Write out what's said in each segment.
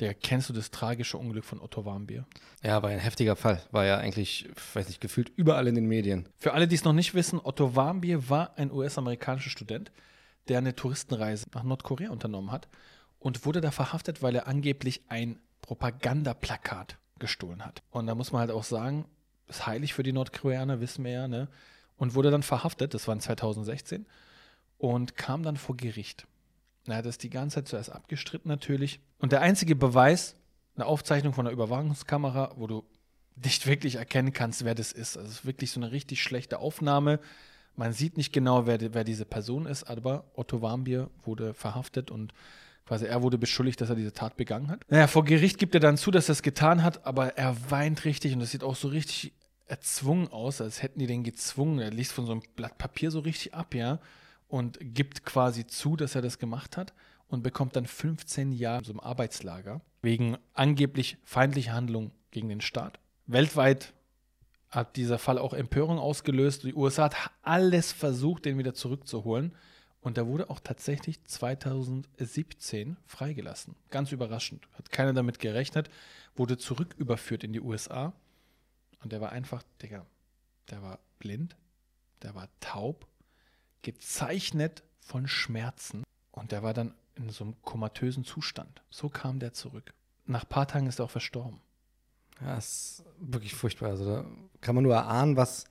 Der kennst du das tragische Unglück von Otto Warmbier? Ja, war ein heftiger Fall. War ja eigentlich, weiß nicht, gefühlt überall in den Medien. Für alle, die es noch nicht wissen, Otto Warmbier war ein US-amerikanischer Student, der eine Touristenreise nach Nordkorea unternommen hat und wurde da verhaftet, weil er angeblich ein Propagandaplakat gestohlen hat. Und da muss man halt auch sagen, ist heilig für die Nordkoreaner, wissen wir ja, ne? Und wurde dann verhaftet, das war in 2016, und kam dann vor Gericht. Er hat das die ganze Zeit zuerst abgestritten natürlich. Und der einzige Beweis, eine Aufzeichnung von einer Überwachungskamera, wo du nicht wirklich erkennen kannst, wer das ist. Also es ist wirklich so eine richtig schlechte Aufnahme. Man sieht nicht genau, wer, wer diese Person ist, aber Otto Warmbier wurde verhaftet und quasi er wurde beschuldigt, dass er diese Tat begangen hat. Naja, vor Gericht gibt er dann zu, dass er es getan hat, aber er weint richtig und das sieht auch so richtig erzwungen aus, als hätten die den gezwungen. Er liest von so einem Blatt Papier so richtig ab, ja und gibt quasi zu, dass er das gemacht hat und bekommt dann 15 Jahre in so einem Arbeitslager wegen angeblich feindlicher Handlung gegen den Staat. Weltweit hat dieser Fall auch Empörung ausgelöst. Die USA hat alles versucht, den wieder zurückzuholen. Und er wurde auch tatsächlich 2017 freigelassen. Ganz überraschend. Hat keiner damit gerechnet. Wurde zurücküberführt in die USA. Und der war einfach, Digga, der war blind, der war taub gezeichnet von Schmerzen. Und der war dann in so einem komatösen Zustand. So kam der zurück. Nach ein paar Tagen ist er auch verstorben. Ja, ist wirklich furchtbar. Also da kann man nur erahnen, was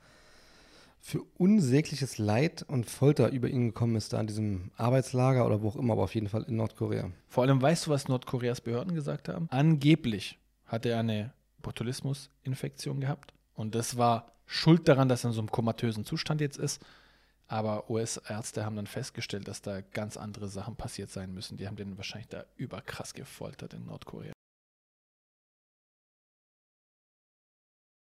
für unsägliches Leid und Folter über ihn gekommen ist, da in diesem Arbeitslager oder wo auch immer, aber auf jeden Fall in Nordkorea. Vor allem weißt du, was Nordkoreas Behörden gesagt haben? Angeblich hatte er eine Botulismus-Infektion gehabt. Und das war schuld daran, dass er in so einem komatösen Zustand jetzt ist. Aber US-Ärzte haben dann festgestellt, dass da ganz andere Sachen passiert sein müssen. Die haben den wahrscheinlich da überkrass gefoltert in Nordkorea.